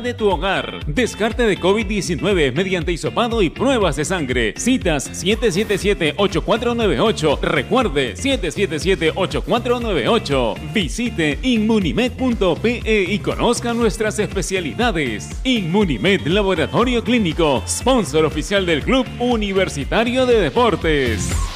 de tu hogar. Descarte de COVID-19 mediante hisopado y pruebas de sangre. Citas 777-8498. Recuerde 777-8498. Visite inmunimed.pe y conozca nuestras especialidades. Inmunimed Laboratorio Clínico, sponsor oficial del Club Universitario de Deportes.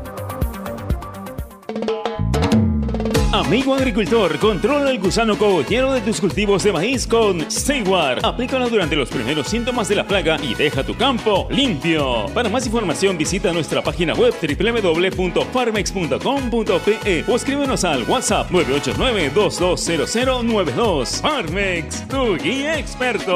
Amigo agricultor, controla el gusano cogollero de tus cultivos de maíz con Steward. Aplícalo durante los primeros síntomas de la plaga y deja tu campo limpio. Para más información visita nuestra página web www.farmex.com.pe o escríbenos al WhatsApp 989-220092. Farmex, tu guía experto.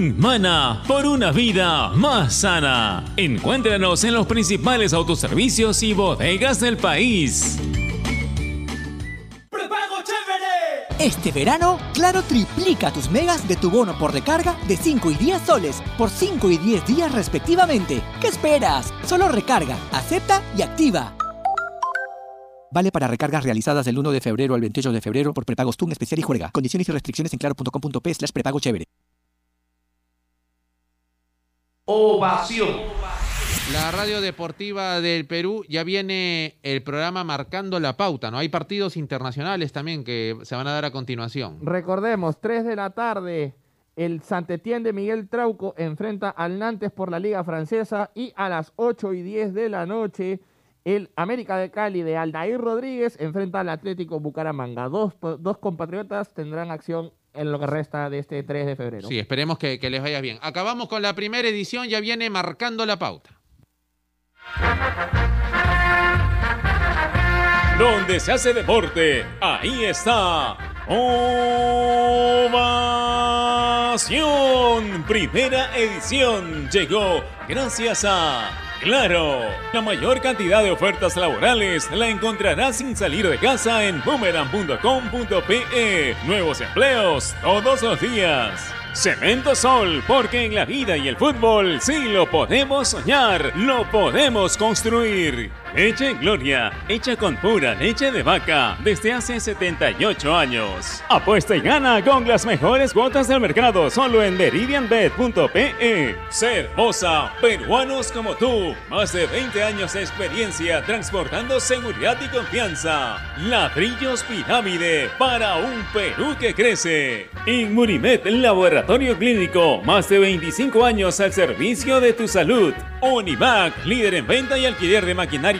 Mana por una vida más sana. Encuéntranos en los principales autoservicios y bodegas del país. Este verano, Claro triplica tus megas de tu bono por recarga de 5 y 10 soles por 5 y 10 días respectivamente. ¿Qué esperas? Solo recarga, acepta y activa. Vale para recargas realizadas del 1 de febrero al 28 de febrero por prepagos TUN especial y juega. Condiciones y restricciones en claro.com.p slash prepago chévere. Ovación. La radio deportiva del Perú ya viene el programa marcando la pauta, ¿no? Hay partidos internacionales también que se van a dar a continuación. Recordemos, 3 de la tarde, el Santetien de Miguel Trauco enfrenta al Nantes por la Liga Francesa y a las 8 y 10 de la noche, el América de Cali de Aldair Rodríguez enfrenta al Atlético Bucaramanga. Dos, dos compatriotas tendrán acción en lo que resta de este 3 de febrero. Sí, esperemos que, que les vaya bien. Acabamos con la primera edición, ya viene marcando la pauta. Donde se hace deporte, ahí está. Ovación. Primera edición llegó gracias a Claro, la mayor cantidad de ofertas laborales la encontrarás sin salir de casa en boomerang.com.pe. Nuevos empleos todos los días. Cemento Sol, porque en la vida y el fútbol sí lo podemos soñar, lo podemos construir. Leche Gloria, hecha con pura leche de vaca desde hace 78 años. Apuesta y gana con las mejores cuotas del mercado solo en meridianbet.pe. Ser Moza, peruanos como tú, más de 20 años de experiencia transportando seguridad y confianza. Ladrillos Pirámide para un Perú que crece. Inmunimed Laboratorio Clínico, más de 25 años al servicio de tu salud. Univac, líder en venta y alquiler de maquinaria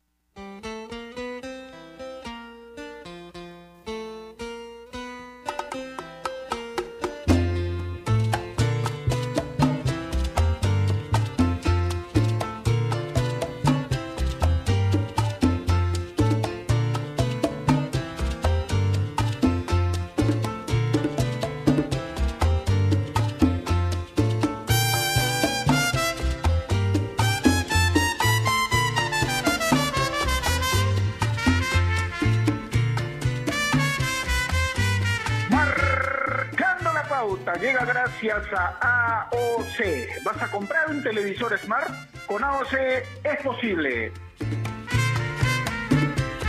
14 es posible.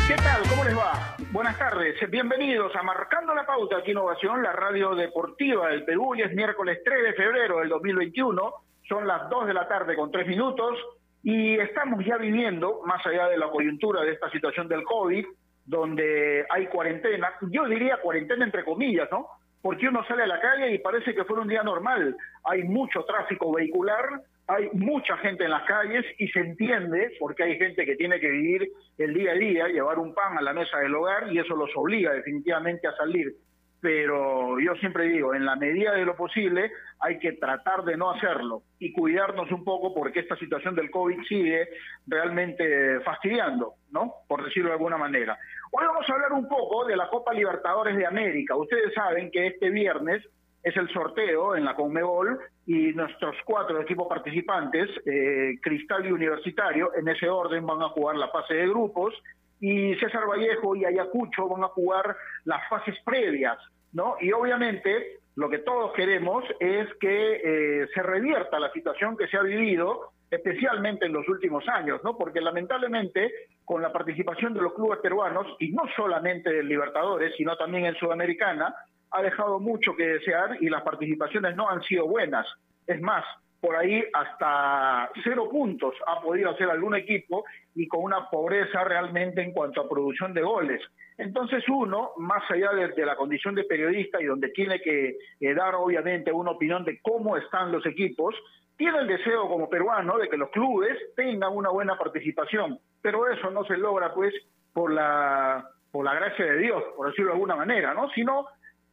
¿Qué tal? ¿Cómo les va? Buenas tardes, bienvenidos a Marcando la Pauta aquí Innovación, la radio deportiva del Perú. Y es miércoles 3 de febrero del 2021, son las 2 de la tarde con 3 minutos y estamos ya viviendo, más allá de la coyuntura de esta situación del COVID, donde hay cuarentena, yo diría cuarentena entre comillas, ¿no? Porque uno sale a la calle y parece que fuera un día normal. Hay mucho tráfico vehicular, hay mucha gente en las calles y se entiende porque hay gente que tiene que vivir el día a día, llevar un pan a la mesa del hogar y eso los obliga definitivamente a salir pero yo siempre digo, en la medida de lo posible hay que tratar de no hacerlo y cuidarnos un poco porque esta situación del COVID sigue realmente fastidiando, ¿no? Por decirlo de alguna manera. Hoy vamos a hablar un poco de la Copa Libertadores de América. Ustedes saben que este viernes es el sorteo en la Conmebol y nuestros cuatro equipos participantes, eh, Cristal y Universitario, en ese orden van a jugar la fase de grupos y César Vallejo y Ayacucho van a jugar las fases previas, ¿no? Y obviamente lo que todos queremos es que eh, se revierta la situación que se ha vivido, especialmente en los últimos años, ¿no? Porque lamentablemente con la participación de los clubes peruanos, y no solamente del Libertadores, sino también en Sudamericana, ha dejado mucho que desear y las participaciones no han sido buenas. Es más, por ahí hasta cero puntos ha podido hacer algún equipo y con una pobreza realmente en cuanto a producción de goles. Entonces uno, más allá de, la condición de periodista y donde tiene que eh, dar obviamente una opinión de cómo están los equipos, tiene el deseo como peruano de que los clubes tengan una buena participación, pero eso no se logra pues por la por la gracia de Dios, por decirlo de alguna manera, ¿no? Sino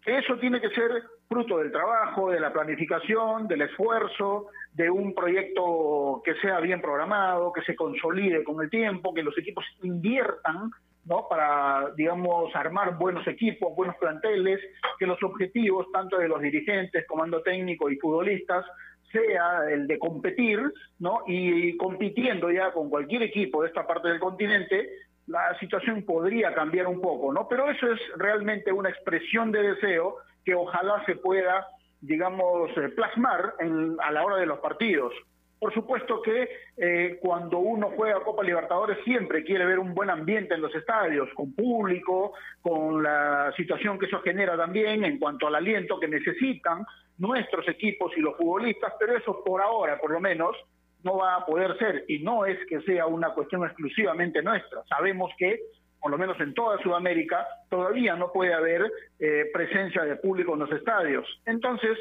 eso tiene que ser fruto del trabajo, de la planificación, del esfuerzo, de un proyecto que sea bien programado, que se consolide con el tiempo, que los equipos inviertan ¿no? para, digamos, armar buenos equipos, buenos planteles, que los objetivos, tanto de los dirigentes, comando técnico y futbolistas, sea el de competir, ¿no? Y compitiendo ya con cualquier equipo de esta parte del continente, la situación podría cambiar un poco, ¿no? Pero eso es realmente una expresión de deseo que ojalá se pueda, digamos, eh, plasmar a la hora de los partidos. Por supuesto que eh, cuando uno juega Copa Libertadores siempre quiere ver un buen ambiente en los estadios, con público, con la situación que eso genera también en cuanto al aliento que necesitan nuestros equipos y los futbolistas, pero eso por ahora, por lo menos, no va a poder ser y no es que sea una cuestión exclusivamente nuestra. Sabemos que, por lo menos en toda Sudamérica, todavía no puede haber eh, presencia de público en los estadios. Entonces,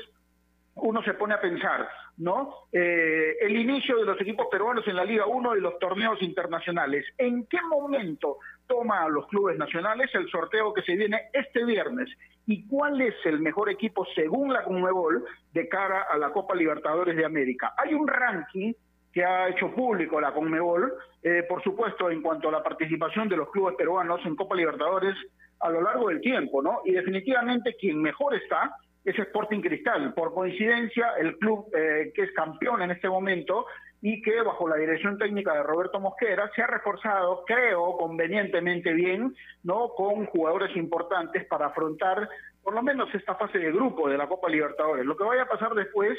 uno se pone a pensar, ¿no? Eh, el inicio de los equipos peruanos en la Liga 1 y los torneos internacionales. ¿En qué momento toma a los clubes nacionales el sorteo que se viene este viernes? ¿Y cuál es el mejor equipo según la Conmebol de cara a la Copa Libertadores de América? Hay un ranking que ha hecho público la Conmebol, eh, por supuesto, en cuanto a la participación de los clubes peruanos en Copa Libertadores a lo largo del tiempo, ¿no? Y definitivamente quien mejor está es Sporting Cristal. Por coincidencia, el club eh, que es campeón en este momento y que bajo la dirección técnica de Roberto Mosquera se ha reforzado, creo, convenientemente bien, ¿no? Con jugadores importantes para afrontar por lo menos esta fase de grupo de la Copa Libertadores. Lo que vaya a pasar después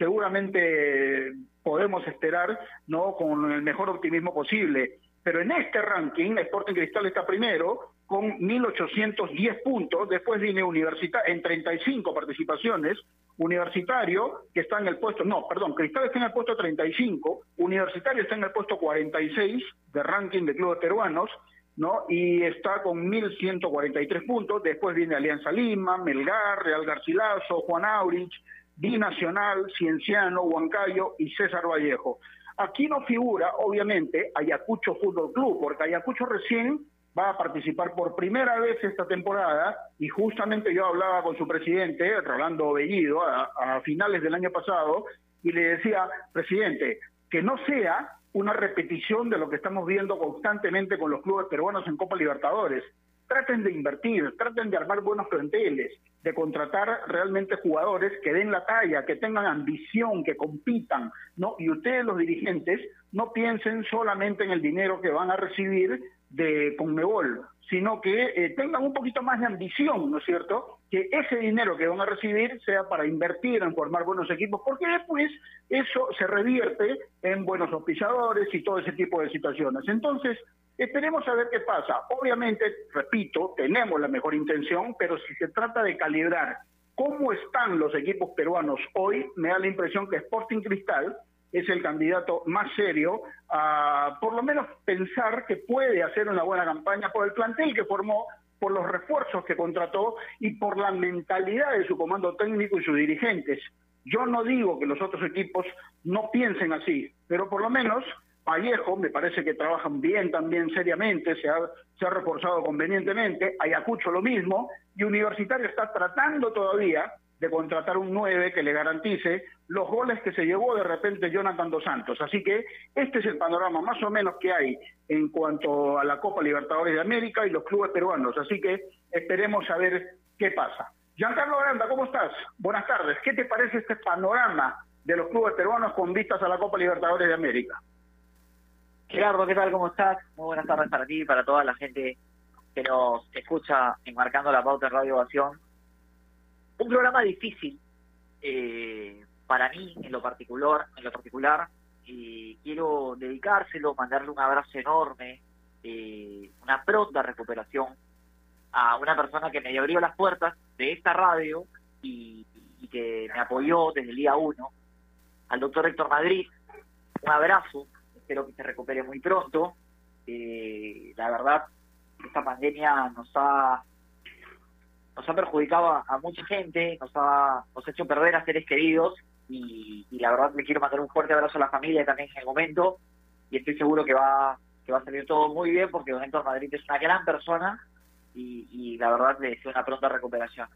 seguramente podemos esperar no con el mejor optimismo posible. Pero en este ranking, Sporting Cristal está primero con 1.810 puntos, después viene Universitario en 35 participaciones, Universitario, que está en el puesto, no, perdón, Cristal está en el puesto 35, Universitario está en el puesto 46 de ranking de clubes peruanos, ¿no? Y está con 1.143 puntos, después viene Alianza Lima, Melgar, Real Garcilaso, Juan Aurich, Binacional, Cienciano, Huancayo y César Vallejo. Aquí no figura, obviamente, Ayacucho Fútbol Club, porque Ayacucho recién va a participar por primera vez esta temporada y justamente yo hablaba con su presidente, Rolando Bellido, a, a finales del año pasado, y le decía, presidente, que no sea una repetición de lo que estamos viendo constantemente con los clubes peruanos en Copa Libertadores, traten de invertir, traten de armar buenos planteles, de contratar realmente jugadores que den la talla, que tengan ambición, que compitan, ¿no? Y ustedes los dirigentes no piensen solamente en el dinero que van a recibir de Conmebol, sino que eh, tengan un poquito más de ambición, ¿no es cierto? Que ese dinero que van a recibir sea para invertir en formar buenos equipos, porque después eso se revierte en buenos auspiciadores y todo ese tipo de situaciones. Entonces, esperemos a ver qué pasa. Obviamente, repito, tenemos la mejor intención, pero si se trata de calibrar cómo están los equipos peruanos hoy, me da la impresión que Sporting Cristal es el candidato más serio a por lo menos pensar que puede hacer una buena campaña por el plantel que formó, por los refuerzos que contrató y por la mentalidad de su comando técnico y sus dirigentes. Yo no digo que los otros equipos no piensen así, pero por lo menos Vallejo me parece que trabajan bien también seriamente, se ha, reforzado convenientemente, Ayacucho lo mismo, y Universitario está tratando todavía de contratar un 9 que le garantice los goles que se llevó de repente Jonathan Dos Santos. Así que este es el panorama más o menos que hay en cuanto a la Copa Libertadores de América y los clubes peruanos. Así que esperemos a ver qué pasa. Giancarlo Aranda, ¿cómo estás? Buenas tardes. ¿Qué te parece este panorama de los clubes peruanos con vistas a la Copa Libertadores de América? Gerardo, ¿qué tal? ¿Cómo estás? Muy buenas tardes para ti y para toda la gente que nos escucha enmarcando la pauta de Radio Ovación un programa difícil eh, para mí en lo particular, en lo particular, y quiero dedicárselo, mandarle un abrazo enorme, eh, una pronta recuperación a una persona que me abrió las puertas de esta radio y, que me apoyó desde el día uno, al doctor Héctor Madrid. Un abrazo, espero que se recupere muy pronto. Eh, la verdad, esta pandemia nos ha nos ha perjudicado a, mucha gente, nos ha, nos ha hecho perder a seres queridos y, la verdad le quiero mandar un fuerte abrazo a la familia también en el momento y estoy seguro que va que va a salir todo muy bien porque Don Héctor Madrid es una gran persona y, la verdad le deseo una pronta recuperación.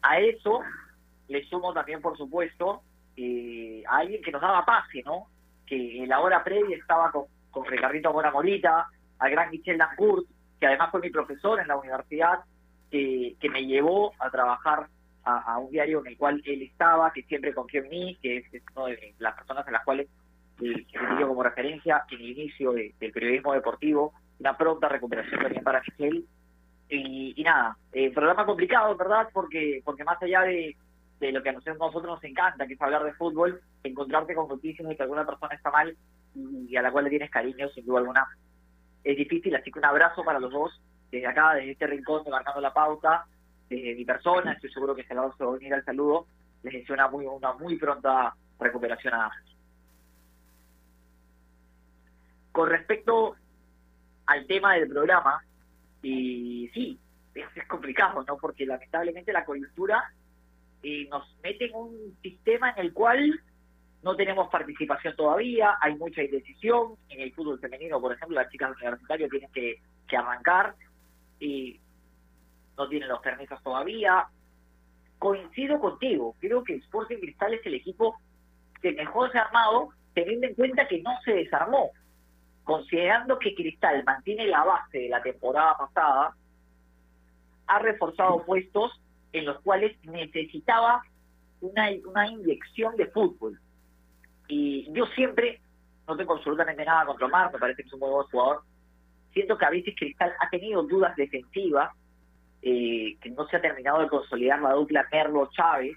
A eso le sumo también, por supuesto, eh, a alguien que nos daba pase, ¿no? Que en la hora previa estaba con, con Ricardito Mora Morita, al gran Michel Dancourt, que además fue mi profesor en la universidad que, me llevó a trabajar a, un diario en el cual él estaba, que siempre confió en mí, que es, una de las personas en las cuales eh, como referencia en el inicio del periodismo deportivo, una pronta recuperación también para Michel. Y, y nada, eh, programa complicado, ¿verdad? Porque porque más allá de, de lo que a nosotros nos encanta, que es hablar de fútbol, encontrarte con noticias de que alguna persona está mal y a la cual le tienes cariño, sin duda alguna, es difícil. Así que un abrazo para los dos desde acá, desde este rincón Marcando la Pauta, desde mi persona, estoy seguro que se va a venir al saludo, les deseo una muy, una muy pronta recuperación a Con respecto al tema del programa, y sí, es, complicado, ¿no? Porque lamentablemente la coyuntura eh, nos mete en un sistema en el cual no tenemos participación todavía, hay mucha indecisión. En el fútbol femenino, por ejemplo, las chicas universitarias tienen que, que arrancar y no tienen los permisos todavía. Coincido contigo, creo que Sporting Cristal es el equipo que mejor se ha armado, teniendo en cuenta que no se desarmó. Considerando que Cristal mantiene la base de la temporada pasada, ha reforzado puestos en los cuales necesitaba una, una inyección de fútbol. Y yo siempre, no tengo absolutamente nada contra Omar, me parece que es un muy buen jugador, siento que a veces Cristal ha tenido dudas defensivas, eh, que no se ha terminado de consolidar la dupla Merlo-Chávez.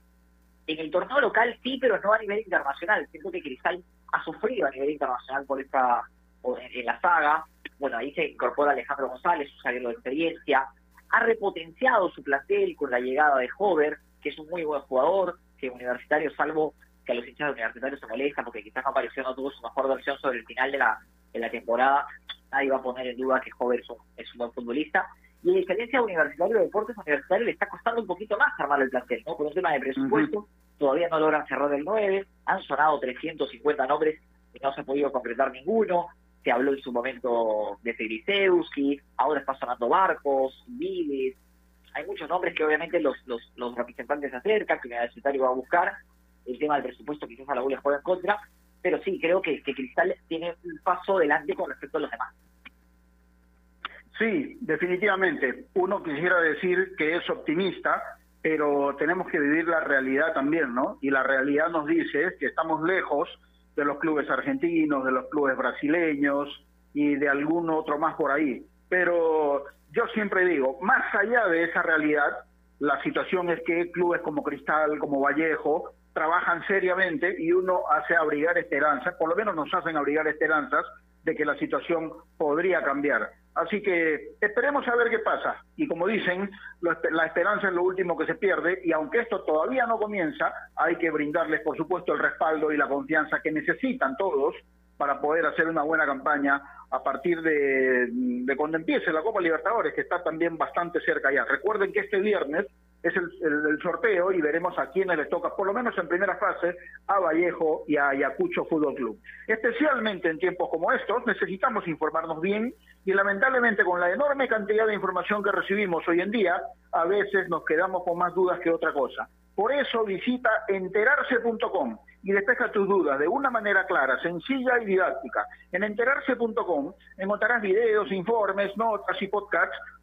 En el torneo local sí, pero no a nivel internacional. Siento que Cristal ha sufrido a nivel internacional por esta en, la saga. Bueno, ahí se incorpora Alejandro González, su zaguero de experiencia. Ha repotenciado su plantel con la llegada de Hover, que es un muy buen jugador, que universitario, salvo que a los hinchas de universitarios se molesta porque quizás no apareció, no tuvo su mejor versión sobre el final de la, de la temporada nadie va a poner en duda que Jover es un, buen futbolista. Y a diferencia de Universitario de Deportes, Universitario le está costando un poquito más armar el plantel, ¿no? Por un tema de presupuesto, todavía no logran cerrar el 9, han sonado 350 nombres y no se ha podido concretar ninguno. Se habló en su momento de Feliceuski, ahora está sonando Barcos, Viles. Hay muchos nombres que obviamente los, los, los representantes se acercan, que Universitario va a buscar. El tema del presupuesto quizás a la U les juega en contra, pero sí, creo que, que Cristal tiene un paso adelante con respecto a los demás. Sí, definitivamente. Uno quisiera decir que es optimista, pero tenemos que vivir la realidad también, ¿no? Y la realidad nos dice que estamos lejos de los clubes argentinos, de los clubes brasileños y de algún otro más por ahí. Pero yo siempre digo, más allá de esa realidad, la situación es que clubes como Cristal, como Vallejo, trabajan seriamente y uno hace abrigar esperanzas, por lo menos nos hacen abrigar esperanzas de que la situación podría cambiar. Así que esperemos a ver qué pasa. Y como dicen, la esperanza es lo último que se pierde y aunque esto todavía no comienza, hay que brindarles, por supuesto, el respaldo y la confianza que necesitan todos para poder hacer una buena campaña a partir de, cuando empiece la Copa Libertadores, que está también bastante cerca ya. Recuerden que este viernes es el, sorteo y veremos a quiénes les toca, por lo menos en primera fase, a Vallejo y a Ayacucho Fútbol Club. Especialmente en tiempos como estos, necesitamos informarnos bien y lamentablemente con la enorme cantidad de información que recibimos hoy en día, a veces nos quedamos con más dudas que otra cosa. Por eso visita enterarse.com y despeja tus dudas de una manera clara, sencilla y didáctica. En enterarse.com encontrarás videos, informes, notas y podcasts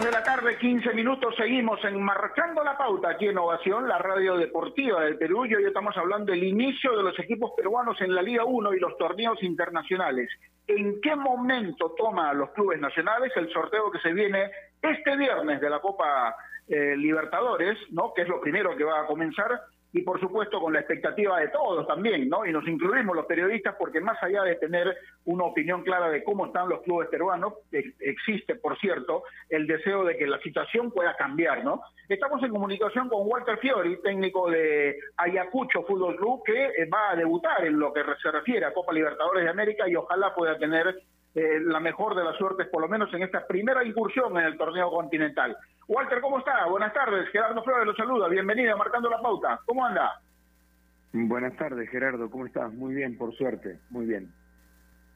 De la tarde, 15 minutos, seguimos enmarcando la pauta aquí en Ovación, la radio deportiva del Perú. Y hoy estamos hablando del inicio de los equipos peruanos en la Liga 1 y los torneos internacionales. ¿En qué momento toma los clubes nacionales el sorteo que se viene este viernes de la Copa eh, Libertadores, ¿no? que es lo primero que va a comenzar? Y por supuesto con la expectativa de todos también, ¿no? Y nos incluimos los periodistas porque más allá de tener una opinión clara de cómo están los clubes peruanos, existe, por cierto, el deseo de que la situación pueda cambiar, ¿no? Estamos en comunicación con Walter Fiori, técnico de Ayacucho Fútbol Club, que eh, va a debutar en lo que se refiere a Copa Libertadores de América y ojalá pueda tener eh, la mejor de las suertes, por lo menos en esta primera incursión en el torneo continental. Walter, ¿cómo está? Buenas tardes. Gerardo Flores lo saluda. Bienvenido Marcando la Pauta. ¿Cómo anda? Buenas tardes, Gerardo. ¿Cómo estás? Muy bien, por suerte. Muy bien.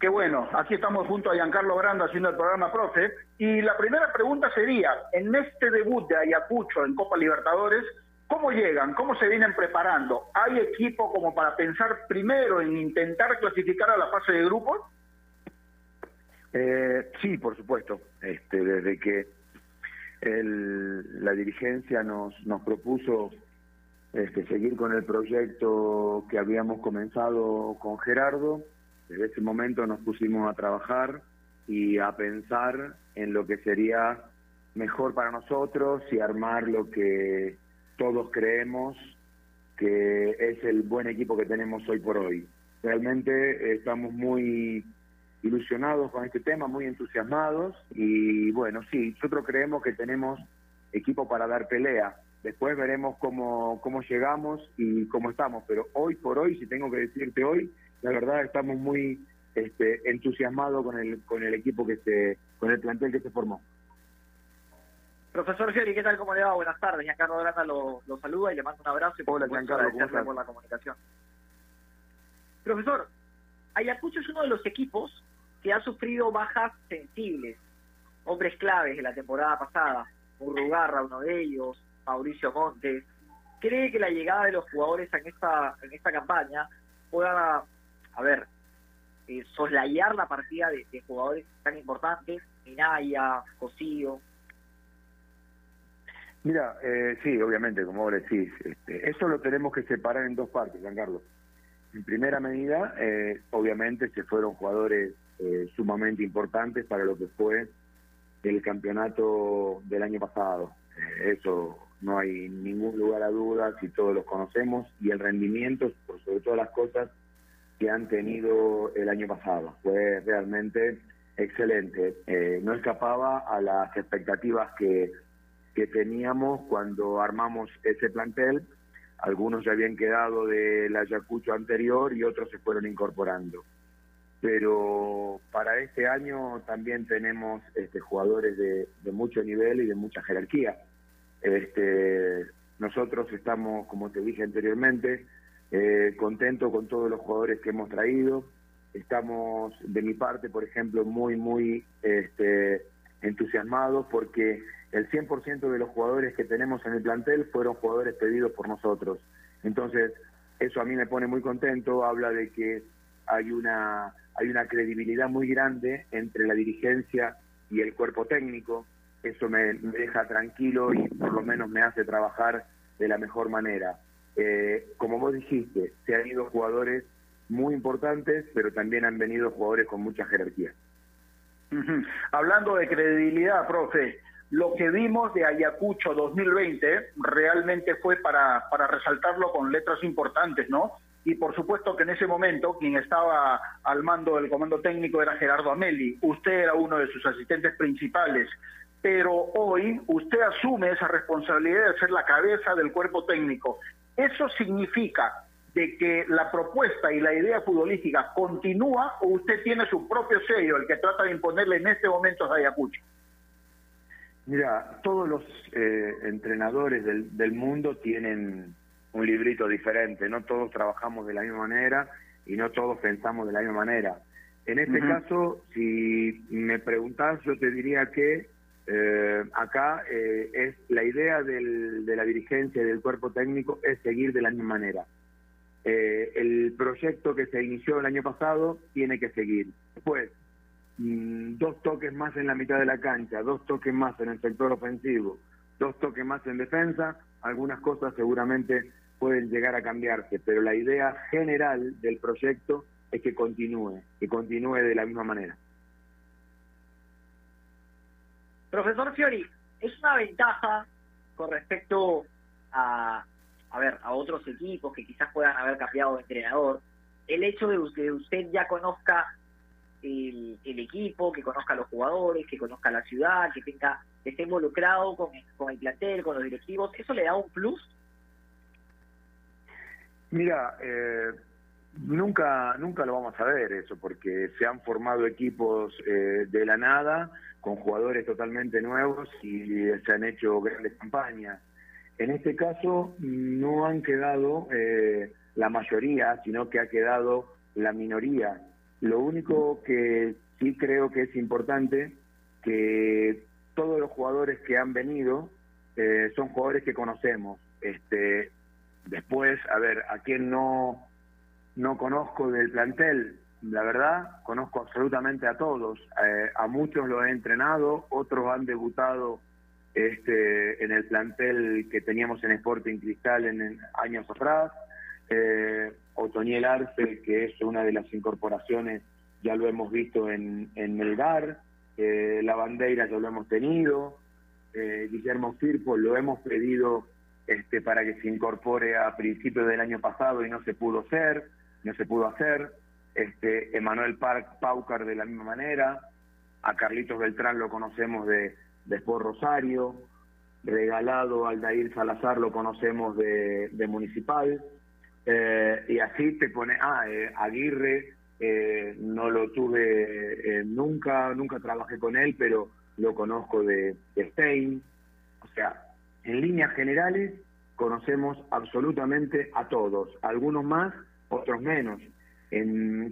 Qué bueno. Aquí estamos junto a Giancarlo Brando haciendo el programa Profe. Y la primera pregunta sería, en este debut de Ayacucho en Copa Libertadores, ¿cómo llegan? ¿Cómo se vienen preparando? ¿Hay equipo como para pensar primero en intentar clasificar a la fase de grupos? Eh, sí, por supuesto. Este, desde que la dirigencia nos, nos propuso este, seguir con el proyecto que habíamos comenzado con Gerardo. Desde ese momento nos pusimos a trabajar y a pensar en lo que sería mejor para nosotros y armar lo que todos creemos que es el buen equipo que tenemos hoy por hoy. Realmente estamos muy ilusionados con este tema, muy entusiasmados y bueno, sí, nosotros creemos que tenemos equipo para dar pelea. Después veremos cómo, cómo llegamos y cómo estamos, pero hoy por hoy, si tengo que decirte hoy, la verdad estamos muy este, entusiasmados con el, con el equipo que se, con el plantel que se formó. Profesor Geri, ¿qué tal? ¿Cómo le va? Buenas tardes. Giancarlo Grana lo, lo saluda y le mando un abrazo y Hola, Giancarlo, ¿cómo por la comunicación. Profesor, Ayacucho es uno de los equipos ha sufrido bajas sensibles, hombres claves de la temporada pasada, Urrugarra, uno de ellos, Mauricio Montes. ¿Cree que la llegada de los jugadores en esta, en esta campaña pueda, a ver, eh, soslayar la partida de, jugadores tan importantes, Minaya, Cosío? Mira, eh, sí, obviamente, como vos decís, este, eso lo tenemos que separar en dos partes, Juan Carlos. En primera medida, eh, obviamente se fueron jugadores eh, sumamente importantes para lo que fue el campeonato del año pasado. Eh, eso no hay ningún lugar a dudas y todos los conocemos y el rendimiento, por sobre todas las cosas que han tenido el año pasado. Fue realmente excelente. no escapaba a las expectativas que, que teníamos cuando armamos ese plantel algunos ya habían quedado del Ayacucho anterior y otros se fueron incorporando. Pero para este año también tenemos este, jugadores de, mucho nivel y de mucha jerarquía. Este, nosotros estamos, como te dije anteriormente, eh, contentos con todos los jugadores que hemos traído. Estamos, de mi parte, por ejemplo, muy, muy este, entusiasmados porque el 100% de los jugadores que tenemos en el plantel fueron jugadores pedidos por nosotros. Entonces, eso a mí me pone muy contento, habla de que hay una, hay una credibilidad muy grande entre la dirigencia y el cuerpo técnico, eso me, deja tranquilo y por lo menos me hace trabajar de la mejor manera. Eh, como vos dijiste, se han ido jugadores muy importantes, pero también han venido jugadores con mucha jerarquía. Hablando de credibilidad, profe, lo que vimos de Ayacucho 2020 realmente fue para, para resaltarlo con letras importantes, ¿no? Y por supuesto que en ese momento quien estaba al mando del comando técnico era Gerardo Ameli. Usted era uno de sus asistentes principales. Pero hoy usted asume esa responsabilidad de ser la cabeza del cuerpo técnico. Eso significa de que la propuesta y la idea futbolística continúa o usted tiene su propio sello, el que trata de imponerle en este momento a Ayacucho. Mira, todos los eh, entrenadores del, mundo tienen un librito diferente, no todos trabajamos de la misma manera y no todos pensamos de la misma manera. En este caso, si me preguntas, yo te diría que eh, acá eh, es la idea del, de la dirigencia y del cuerpo técnico es seguir de la misma manera. el proyecto que se inició el año pasado tiene que seguir. Después, Mm, dos toques más en la mitad de la cancha, dos toques más en el sector ofensivo, dos toques más en defensa, algunas cosas seguramente pueden llegar a cambiarse, pero la idea general del proyecto es que continúe, que continúe de la misma manera. Profesor Fiori, es una ventaja con respecto a, a ver, a otros equipos que quizás puedan haber cambiado de entrenador, el hecho de que usted ya conozca el, equipo, que conozca a los jugadores, que conozca la ciudad, que tenga que esté involucrado con, con el plantel, con los directivos, ¿eso le da un plus? Mira, eh, nunca nunca lo vamos a ver eso, porque se han formado equipos eh, de la nada, con jugadores totalmente nuevos y se han hecho grandes campañas. En este caso no han quedado eh, la mayoría, sino que ha quedado la minoría. Lo único que sí creo que es importante, que todos los jugadores que han venido eh, son jugadores que conocemos. Este, después, a ver, a quien no, no conozco del plantel, la verdad, conozco absolutamente a todos. Eh, a muchos los he entrenado, otros han debutado este, en el plantel que teníamos en Sporting Cristal en, años atrás. Eh, Otoniel Arce, que es una de las incorporaciones, ya lo hemos visto en, en Melgar, eh, la bandera ya lo hemos tenido, eh, Guillermo Firpo lo hemos pedido este, para que se incorpore a principios del año pasado y no se pudo hacer, no se pudo hacer, este, Emanuel Park Paucar de la misma manera, a Carlitos Beltrán lo conocemos de, de Sport Rosario, regalado Aldair Salazar lo conocemos de, de Municipal, eh, y así te pone, ah, eh, Aguirre, eh, no lo tuve nunca, nunca trabajé con él, pero lo conozco de, Spain. O sea, en líneas generales conocemos absolutamente a todos, algunos más, otros menos.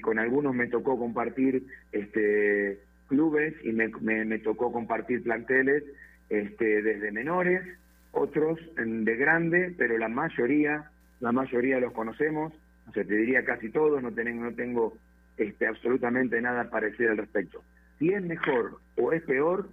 con algunos me tocó compartir este, clubes y me, tocó compartir planteles este, desde menores otros de grande, pero la mayoría, la mayoría los conocemos, o sea, te diría casi todos, no no tengo este, absolutamente nada para decir al respecto. Si es mejor o es peor,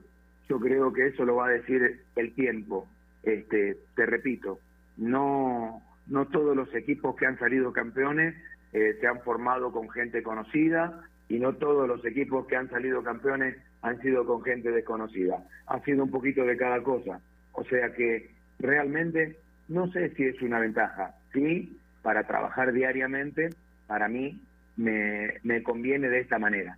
yo creo que eso lo va a decir el tiempo. Este, te repito, no, no todos los equipos que han salido campeones eh, se han formado con gente conocida y no todos los equipos que han salido campeones han sido con gente desconocida. Ha sido un poquito de cada cosa. O sea que realmente no sé si es una ventaja. Sí, para trabajar diariamente, para mí me, me conviene de esta manera.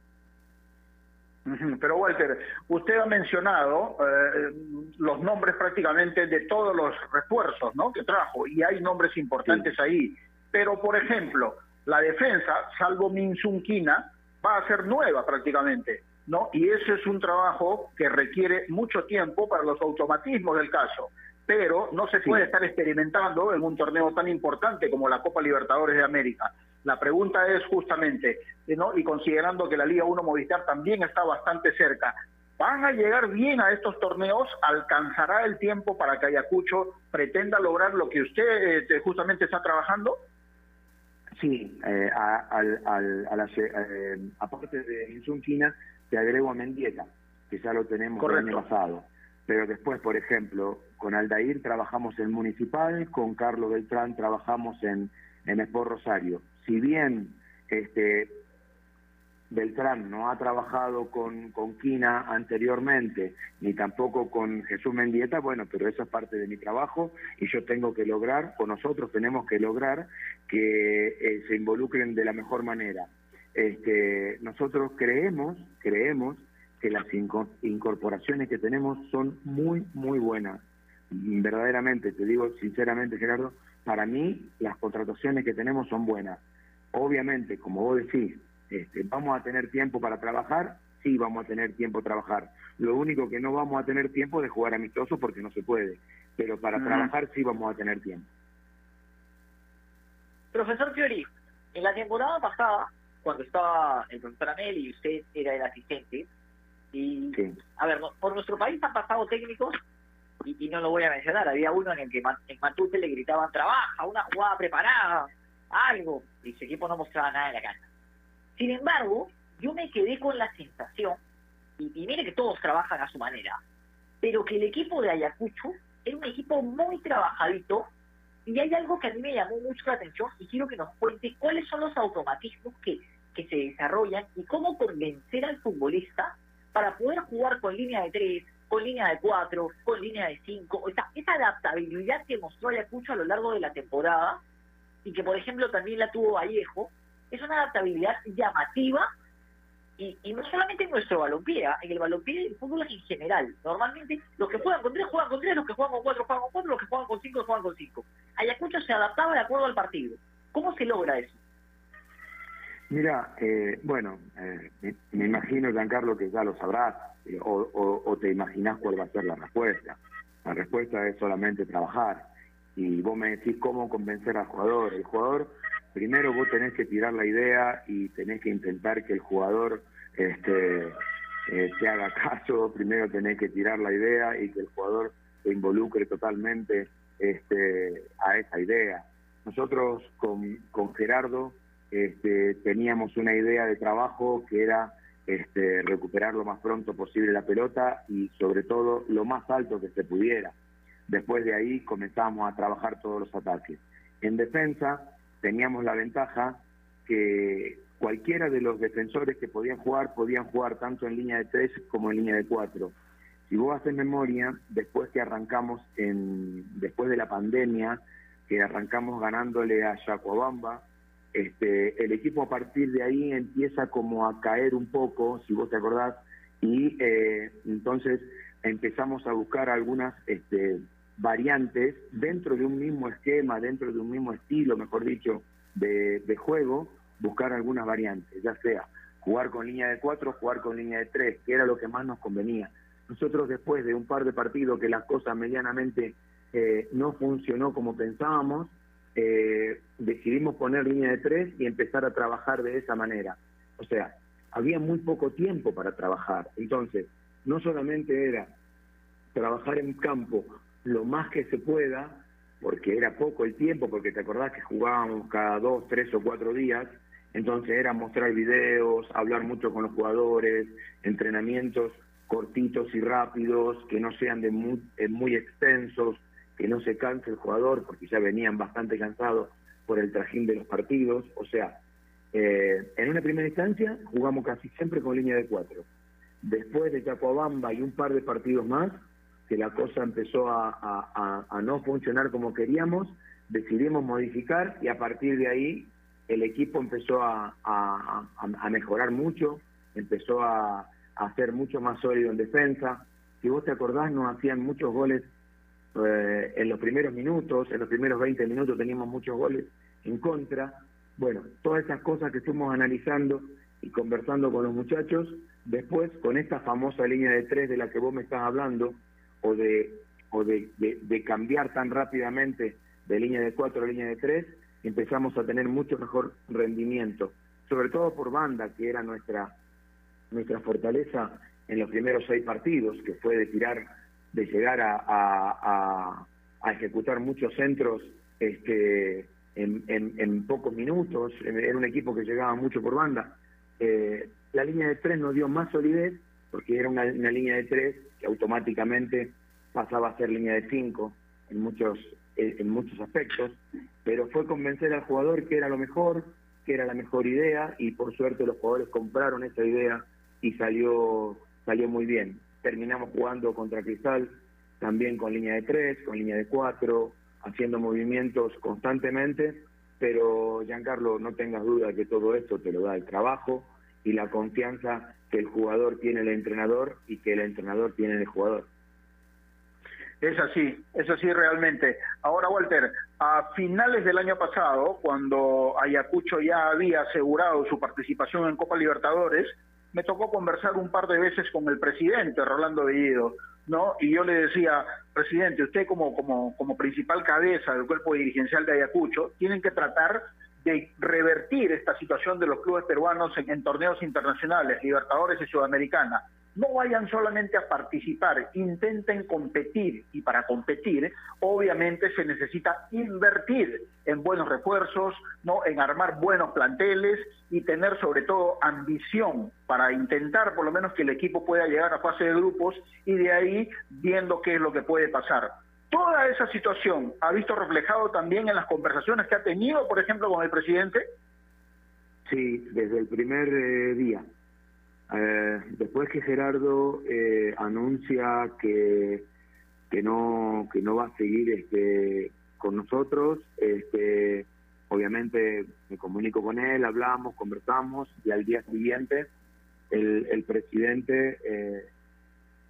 Pero Walter, usted ha mencionado eh, los nombres prácticamente de todos los refuerzos ¿no? que trajo y hay nombres importantes ahí. Pero, por ejemplo, la defensa, salvo Minsunquina, va a ser nueva prácticamente. ¿no? Y ese es un trabajo que requiere mucho tiempo para los automatismos del caso. Pero no se puede estar experimentando en un torneo tan importante como la Copa Libertadores de América. La pregunta es justamente, ¿no? y considerando que la Liga 1 Movistar también está bastante cerca, ¿van a llegar bien a estos torneos? ¿Alcanzará el tiempo para que Ayacucho pretenda lograr lo que usted eh, justamente está trabajando? Sí, eh, a, la, eh, aparte de Insunquina, te agrego a Mendieta, que ya lo tenemos el año pasado. Pero después, por ejemplo, con Aldair trabajamos en Municipal, con Carlos Beltrán trabajamos en, en Sport Rosario si bien este, Beltrán no ha trabajado con, con Quina anteriormente, ni tampoco con Jesús Mendieta, bueno, pero eso es parte de mi trabajo y yo tengo que lograr, o nosotros tenemos que lograr que eh, se involucren de la mejor manera. Este, nosotros creemos, creemos que las incorporaciones que tenemos son muy, muy buenas. Verdaderamente, te digo sinceramente, Gerardo, para mí las contrataciones que tenemos son buenas. Obviamente, como vos decís, este, ¿vamos a tener tiempo para trabajar? Sí, vamos a tener tiempo para trabajar. Lo único que no vamos a tener tiempo es de jugar amistoso porque no se puede. Pero para trabajar sí vamos a tener tiempo. Profesor Fiori, en la temporada pasada, cuando estaba el profesor Amel y usted era el asistente, y a ver, por nuestro país han pasado técnicos y, no lo voy a mencionar, había uno en el que en Matute le gritaban trabaja, una jugada preparada, algo, y su equipo no mostraba nada en la cancha. Sin embargo, yo me quedé con la sensación, y, mire que todos trabajan a su manera, pero que el equipo de Ayacucho era un equipo muy trabajadito, y hay algo que a mí me llamó mucho la atención, y quiero que nos cuente cuáles son los automatismos que, que se desarrollan y cómo convencer al futbolista para poder jugar con línea de tres, con línea de cuatro, con línea de cinco, esa adaptabilidad que mostró Ayacucho a lo largo de la temporada, y que por ejemplo también la tuvo Vallejo, es una adaptabilidad llamativa y, no solamente en nuestro balompié, ¿ah? en el balompié del fútbol en general. Normalmente los que juegan con tres juegan con tres, los que juegan con cuatro juegan con cuatro, los que juegan con cinco juegan con cinco. Ayacucho se adaptaba de acuerdo al partido. ¿Cómo se logra eso? Mira, eh, bueno, eh, me, imagino, Giancarlo, que ya lo sabrás, eh, o, o te imaginas cuál va a ser la respuesta. La respuesta es solamente trabajar y vos me decís cómo convencer al jugador. El jugador, primero vos tenés que tirar la idea y tenés que intentar que el jugador este, eh, te haga caso, primero tenés que tirar la idea y que el jugador se involucre totalmente este, a esa idea. Nosotros con, con Gerardo este, teníamos una idea de trabajo que era este, recuperar lo más pronto posible la pelota y sobre todo lo más alto que se pudiera. Después de ahí comenzamos a trabajar todos los ataques. En defensa teníamos la ventaja que cualquiera de los defensores que podían jugar podían jugar tanto en línea de tres como en línea de cuatro. Si vos haces memoria, después que arrancamos en, después de la pandemia, que arrancamos ganándole a Yacuabamba, este, el equipo a partir de ahí empieza como a caer un poco, si vos te acordás, y eh, entonces empezamos a buscar algunas este, variantes dentro de un mismo esquema, dentro de un mismo estilo, mejor dicho, de, juego, buscar algunas variantes, ya sea jugar con línea de cuatro, jugar con línea de tres, que era lo que más nos convenía. Nosotros después de un par de partidos que las cosas medianamente eh, no funcionó como pensábamos, eh, decidimos poner línea de tres y empezar a trabajar de esa manera. O sea, había muy poco tiempo para trabajar. Entonces, no solamente era trabajar en campo lo más que se pueda, porque era poco el tiempo, porque te acordás que jugábamos cada dos, tres o cuatro días, entonces era mostrar videos, hablar mucho con los jugadores, entrenamientos cortitos y rápidos, que no sean de muy, eh, muy extensos, que no se canse el jugador, porque ya venían bastante cansados por el trajín de los partidos. O sea, eh, en una primera instancia jugamos casi siempre con línea de cuatro. Después de Chacoabamba y un par de partidos más, que la cosa empezó a, no funcionar como queríamos, decidimos modificar y a partir de ahí el equipo empezó a, mejorar mucho, empezó a, ser mucho más sólido en defensa. Si vos te acordás, nos hacían muchos goles eh, en los primeros minutos, en los primeros 20 minutos teníamos muchos goles en contra. Bueno, todas esas cosas que fuimos analizando y conversando con los muchachos, después con esta famosa línea de tres de la que vos me estás hablando, o de, o de, de, cambiar tan rápidamente de línea de cuatro a línea de tres, empezamos a tener mucho mejor rendimiento, sobre todo por banda, que era nuestra, nuestra fortaleza en los primeros seis partidos, que fue de tirar, de llegar a, a, ejecutar muchos centros este, en, en, pocos minutos, era un equipo que llegaba mucho por banda. Eh, la línea de tres nos dio más solidez, porque era una, línea de tres que automáticamente pasaba a ser línea de cinco en muchos, en muchos aspectos, pero fue convencer al jugador que era lo mejor, que era la mejor idea, y por suerte los jugadores compraron esa idea y salió, salió muy bien. Terminamos jugando contra Cristal, también con línea de tres, con línea de cuatro, haciendo movimientos constantemente, pero Giancarlo, no tengas duda que todo esto te lo da el trabajo y la confianza que el jugador tiene el entrenador y que el entrenador tiene el jugador. Es así, es así realmente. Ahora, Walter, a finales del año pasado, cuando Ayacucho ya había asegurado su participación en Copa Libertadores, me tocó conversar un par de veces con el presidente, Rolando Bellido, ¿no? Y yo le decía, presidente, usted como, como, como principal cabeza del cuerpo dirigencial de Ayacucho, tienen que tratar de revertir esta situación de los clubes peruanos en, torneos internacionales, Libertadores y Sudamericana. No vayan solamente a participar, intenten competir y para competir obviamente se necesita invertir en buenos refuerzos, no en armar buenos planteles y tener sobre todo ambición para intentar por lo menos que el equipo pueda llegar a fase de grupos y de ahí viendo qué es lo que puede pasar toda esa situación ha visto reflejado también en las conversaciones que ha tenido, por ejemplo, con el presidente? Sí, desde el primer eh, día. Eh, después que Gerardo eh, anuncia que, que no que no va a seguir este con nosotros, este obviamente me comunico con él, hablamos, conversamos y al día siguiente el, el presidente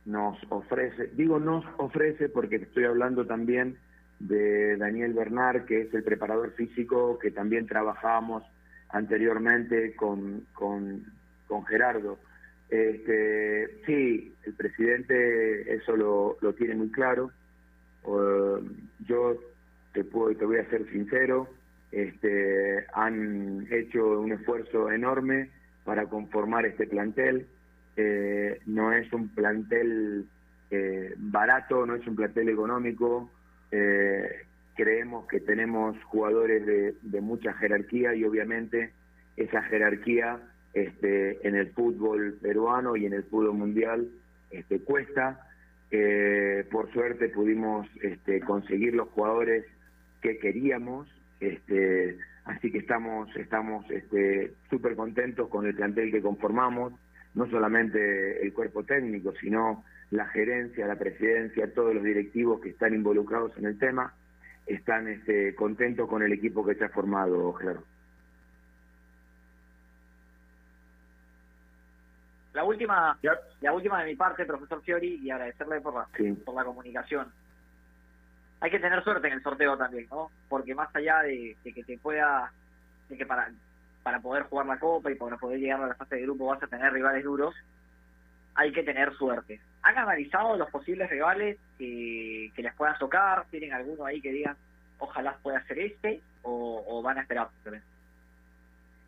nos ofrece, digo nos ofrece porque estoy hablando también de Daniel Bernard, que es el preparador físico que también trabajamos anteriormente con, con, con Gerardo. Este, sí, el presidente eso lo, lo tiene muy claro. yo te, puedo, te voy a ser sincero, este, han hecho un esfuerzo enorme para conformar este plantel. Eh, no es un plantel eh, barato, no es un plantel económico. Eh, creemos que tenemos jugadores de, mucha jerarquía y obviamente esa jerarquía este, en el fútbol peruano y en el fútbol mundial este, cuesta. por suerte pudimos este, conseguir los jugadores que queríamos, este, así que estamos estamos súper este, contentos con el plantel que conformamos no solamente el cuerpo técnico, sino la gerencia, la presidencia, todos los directivos que están involucrados en el tema, están este, contentos con el equipo que se ha formado, claro. La última, la última de mi parte, profesor Fiori, y agradecerle por la, por la comunicación. Hay que tener suerte en el sorteo también, ¿no? Porque más allá de, de que te pueda, de que para para poder jugar la Copa y para poder llegar a la fase de grupo vas a tener rivales duros, hay que tener suerte. ¿Han analizado los posibles rivales que, les puedan tocar? ¿Tienen alguno ahí que digan, ojalá pueda ser este? ¿O, van a esperar?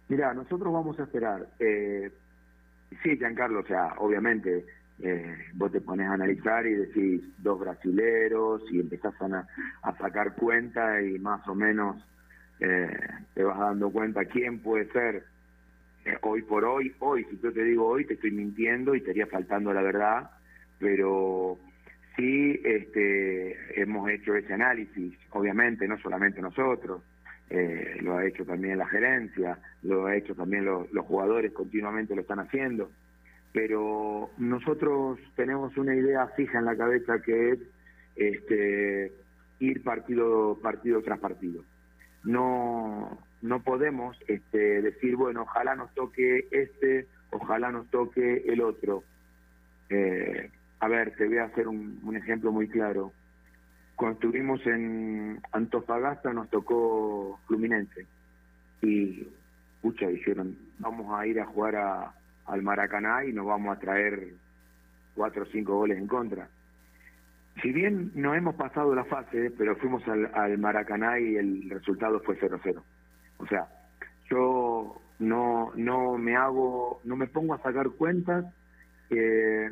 Mira, nosotros vamos a esperar. Eh, sí, Giancarlo, o sea, obviamente eh, vos te pones a analizar y decís dos brasileros y empezás a, a sacar cuenta y más o menos eh, te vas dando cuenta quién puede ser eh, hoy por hoy, hoy, si yo te digo hoy te estoy mintiendo y estaría faltando la verdad, pero sí este, hemos hecho ese análisis, obviamente no solamente nosotros, eh, lo ha hecho también la gerencia, lo ha hecho también los jugadores, continuamente lo están haciendo pero nosotros tenemos una idea fija en la cabeza que es este, ir partido partido tras partido. No no podemos este, decir bueno ojalá nos toque este, ojalá nos toque el otro. Eh, a ver, te voy a hacer un, ejemplo muy claro. Cuando estuvimos en Antofagasta nos tocó Fluminense y pucha dijeron vamos a ir a jugar a, al Maracaná y nos vamos a traer cuatro o cinco goles en contra. Si bien no hemos pasado la fase, pero fuimos al, al Maracaná y el resultado fue 0-0. O sea, yo no no me hago, no me pongo a sacar cuentas eh,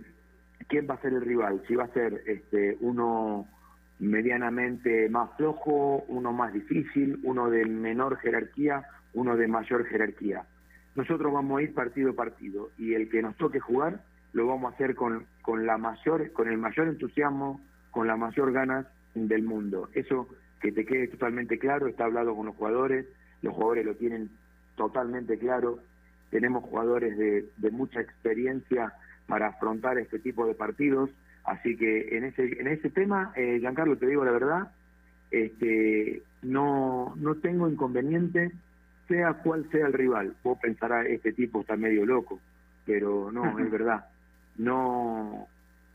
quién va a ser el rival, si va a ser este uno medianamente más flojo, uno más difícil, uno de menor jerarquía, uno de mayor jerarquía nosotros vamos a ir partido a partido y el que nos toque jugar lo vamos a hacer con, con la mayor con el mayor entusiasmo con las mayor ganas del mundo eso que te quede totalmente claro está hablado con los jugadores los jugadores lo tienen totalmente claro tenemos jugadores de, de mucha experiencia para afrontar este tipo de partidos así que en ese en ese tema eh, Giancarlo te digo la verdad este no no tengo inconveniente sea cual sea el rival. Vos pensarás, este tipo está medio loco, pero no, es verdad. No,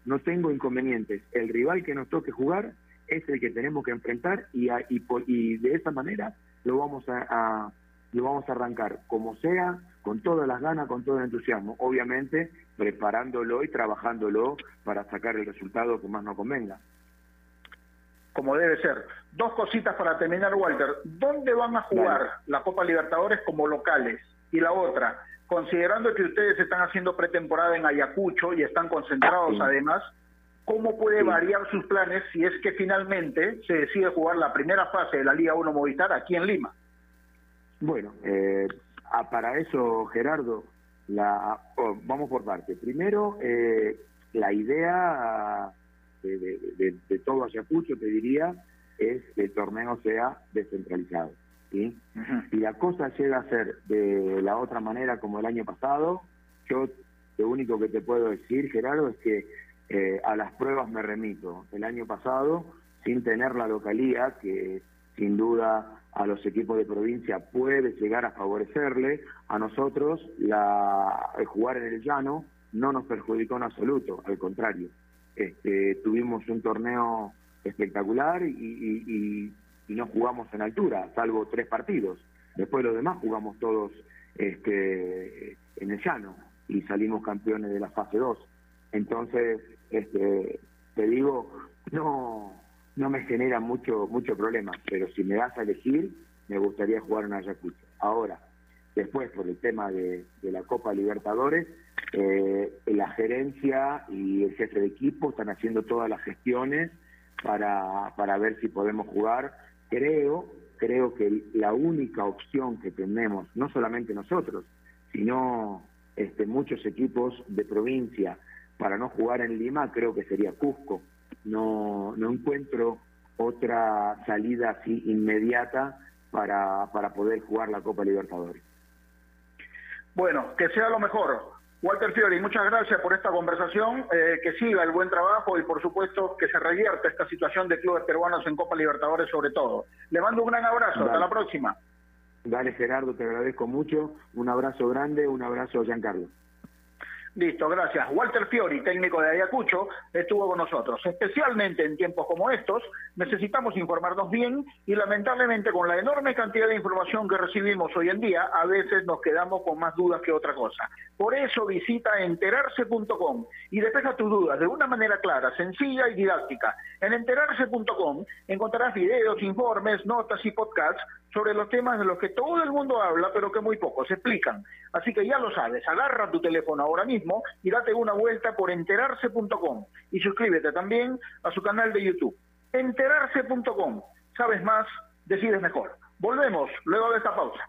no tengo inconvenientes. El rival que nos toque jugar es el que tenemos que enfrentar y, y, y de esa manera lo vamos a, lo vamos a arrancar como sea, con todas las ganas, con todo el entusiasmo, obviamente preparándolo y trabajándolo para sacar el resultado que más nos convenga como debe ser. Dos cositas para terminar, Walter. ¿Dónde van a jugar la Copa Libertadores como locales? Y la otra, considerando que ustedes están haciendo pretemporada en Ayacucho y están concentrados además, ¿cómo puede variar sus planes si es que finalmente se decide jugar la primera fase de la Liga 1 Movistar aquí en Lima? Bueno, eh, para eso, Gerardo, la, oh, vamos por parte. Primero, eh, la idea de, todo Ayacucho, te diría, es que el torneo sea descentralizado. ¿Sí? Si la cosa llega a ser de la otra manera como el año pasado, yo lo único que te puedo decir, Gerardo, es que eh, a las pruebas me remito. El año pasado, sin tener la localía, que sin duda a los equipos de provincia puede llegar a favorecerle, a nosotros la, el jugar en el llano no nos perjudicó en absoluto, al contrario. Este, tuvimos un torneo espectacular y, no jugamos en altura, salvo tres partidos. Después los demás jugamos todos este, en el llano y salimos campeones de la fase 2. Entonces, este, te digo, no, no me genera mucho, mucho problema, pero si me das a elegir, me gustaría jugar en Ayacucho. Ahora, después por el tema de la Copa Libertadores, eh, la gerencia y el jefe de equipo están haciendo todas las gestiones para, para ver si podemos jugar. Creo, creo que la única opción que tenemos, no solamente nosotros, sino este, muchos equipos de provincia para no jugar en Lima, creo que sería Cusco. No, no encuentro otra salida así inmediata para, para poder jugar la Copa Libertadores. Bueno, que sea lo mejor. Walter Fiori, muchas gracias por esta conversación, eh, que siga el buen trabajo y por supuesto que se revierta esta situación de clubes peruanos en Copa Libertadores sobre todo. Le mando un gran abrazo, hasta la próxima. Dale Gerardo, te agradezco mucho, un abrazo grande, un abrazo Giancarlo. Listo, gracias. Walter Fiori, técnico de Ayacucho, estuvo con nosotros. Especialmente en tiempos como estos, necesitamos informarnos bien y lamentablemente con la enorme cantidad de información que recibimos hoy en día, a veces nos quedamos con más dudas que otra cosa. Por eso visita enterarse.com y despeja tus dudas de una manera clara, sencilla y didáctica. En enterarse.com encontrarás videos, informes, notas y podcasts sobre los temas de los que todo el mundo habla, pero que muy pocos explican. Así que ya lo sabes, agarra tu teléfono ahora mismo y date una vuelta por enterarse.com y suscríbete también a su canal de YouTube. Enterarse.com. Sabes más, decides mejor. Volvemos luego de esta pausa.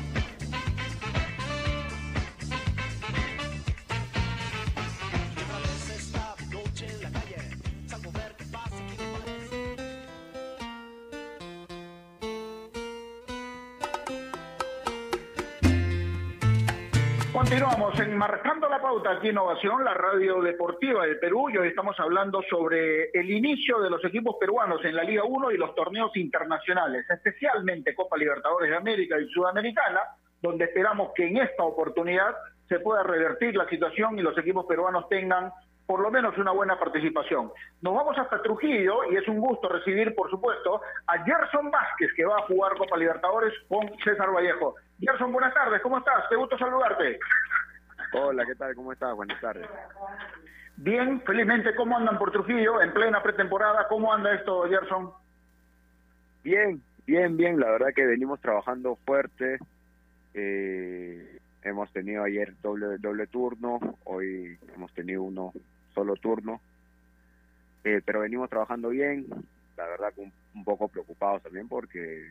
Marcando la Pauta aquí Innovación, la radio deportiva del Perú. Y hoy estamos hablando sobre el inicio de los equipos peruanos en la Liga 1 y los torneos internacionales, especialmente Copa Libertadores de América y Sudamericana, donde esperamos que en esta oportunidad se pueda revertir la situación y los equipos peruanos tengan por lo menos una buena participación. Nos vamos hasta Trujillo y es un gusto recibir, por supuesto, a Gerson Vázquez, que va a jugar Copa Libertadores con César Vallejo. Gerson, buenas tardes, ¿cómo estás? Te gusto saludarte. Hola, ¿qué tal? ¿Cómo estás? Buenas tardes. Bien, felizmente, ¿cómo andan por Trujillo en plena pretemporada? ¿Cómo anda esto, Gerson? Bien, bien, bien. La verdad que venimos trabajando fuerte. Eh, hemos tenido ayer doble doble turno, hoy hemos tenido uno solo turno, eh, pero venimos trabajando bien. La verdad que un, un poco preocupados también porque